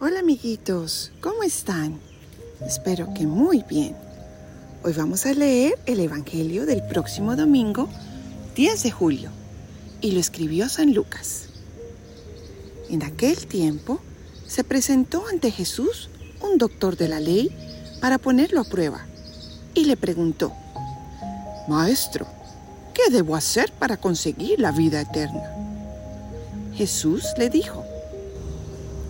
Hola amiguitos, ¿cómo están? Espero que muy bien. Hoy vamos a leer el Evangelio del próximo domingo, 10 de julio, y lo escribió San Lucas. En aquel tiempo se presentó ante Jesús un doctor de la ley para ponerlo a prueba y le preguntó, Maestro, ¿qué debo hacer para conseguir la vida eterna? Jesús le dijo,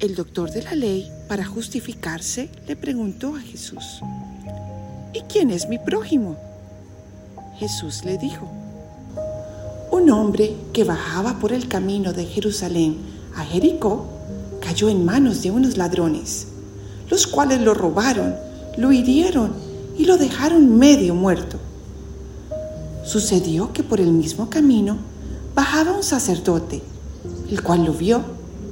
El doctor de la ley, para justificarse, le preguntó a Jesús, ¿y quién es mi prójimo? Jesús le dijo, un hombre que bajaba por el camino de Jerusalén a Jericó cayó en manos de unos ladrones, los cuales lo robaron, lo hirieron y lo dejaron medio muerto. Sucedió que por el mismo camino bajaba un sacerdote el cual lo vio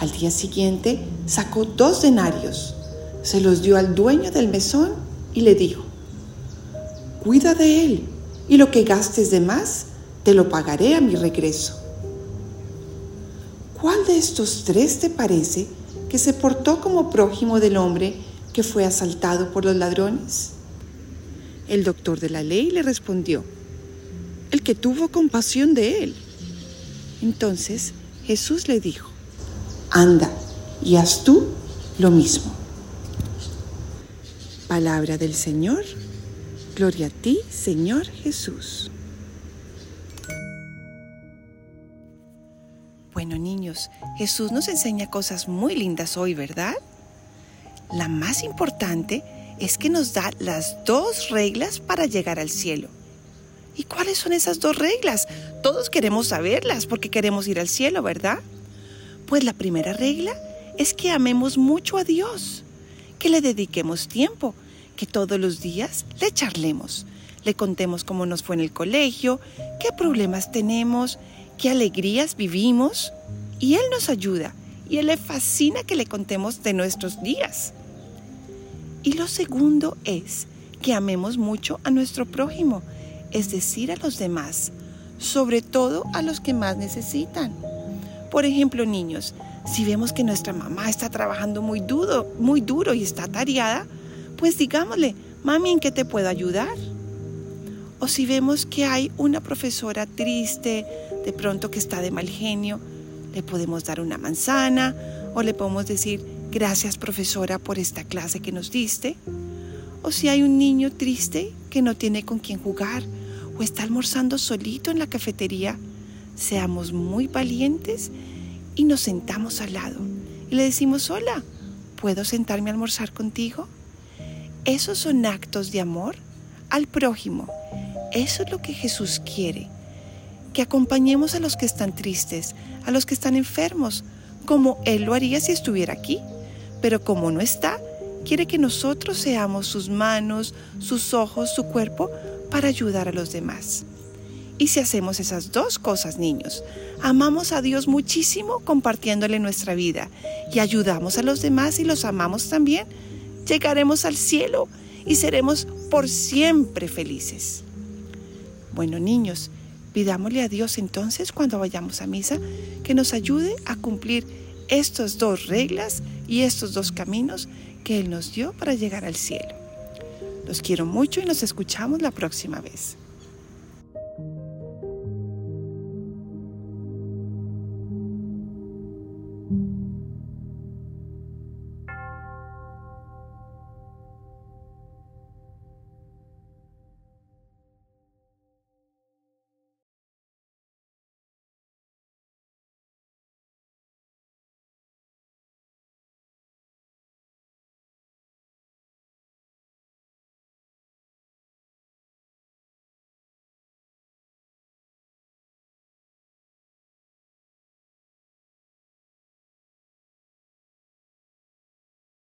Al día siguiente sacó dos denarios, se los dio al dueño del mesón y le dijo, cuida de él y lo que gastes de más te lo pagaré a mi regreso. ¿Cuál de estos tres te parece que se portó como prójimo del hombre que fue asaltado por los ladrones? El doctor de la ley le respondió, el que tuvo compasión de él. Entonces Jesús le dijo, anda y haz tú lo mismo. Palabra del Señor, gloria a ti, Señor Jesús. Bueno niños, Jesús nos enseña cosas muy lindas hoy, ¿verdad? La más importante es que nos da las dos reglas para llegar al cielo. ¿Y cuáles son esas dos reglas? Todos queremos saberlas porque queremos ir al cielo, ¿verdad? Pues la primera regla es que amemos mucho a Dios, que le dediquemos tiempo, que todos los días le charlemos, le contemos cómo nos fue en el colegio, qué problemas tenemos, qué alegrías vivimos. Y Él nos ayuda y Él le fascina que le contemos de nuestros días. Y lo segundo es que amemos mucho a nuestro prójimo, es decir, a los demás, sobre todo a los que más necesitan. Por ejemplo, niños, si vemos que nuestra mamá está trabajando muy duro, muy duro y está tareada, pues digámosle, mami, ¿en qué te puedo ayudar? O si vemos que hay una profesora triste, de pronto que está de mal genio, le podemos dar una manzana o le podemos decir, gracias profesora por esta clase que nos diste. O si hay un niño triste que no tiene con quién jugar o está almorzando solito en la cafetería, seamos muy valientes y nos sentamos al lado y le decimos, hola, ¿puedo sentarme a almorzar contigo? Esos son actos de amor al prójimo. Eso es lo que Jesús quiere, que acompañemos a los que están tristes, a los que están enfermos, como Él lo haría si estuviera aquí. Pero como no está, quiere que nosotros seamos sus manos, sus ojos, su cuerpo, para ayudar a los demás. Y si hacemos esas dos cosas, niños, amamos a Dios muchísimo compartiéndole nuestra vida y ayudamos a los demás y los amamos también, llegaremos al cielo y seremos por siempre felices. Bueno, niños, pidámosle a Dios entonces cuando vayamos a misa que nos ayude a cumplir estas dos reglas y estos dos caminos que Él nos dio para llegar al cielo. Los quiero mucho y nos escuchamos la próxima vez.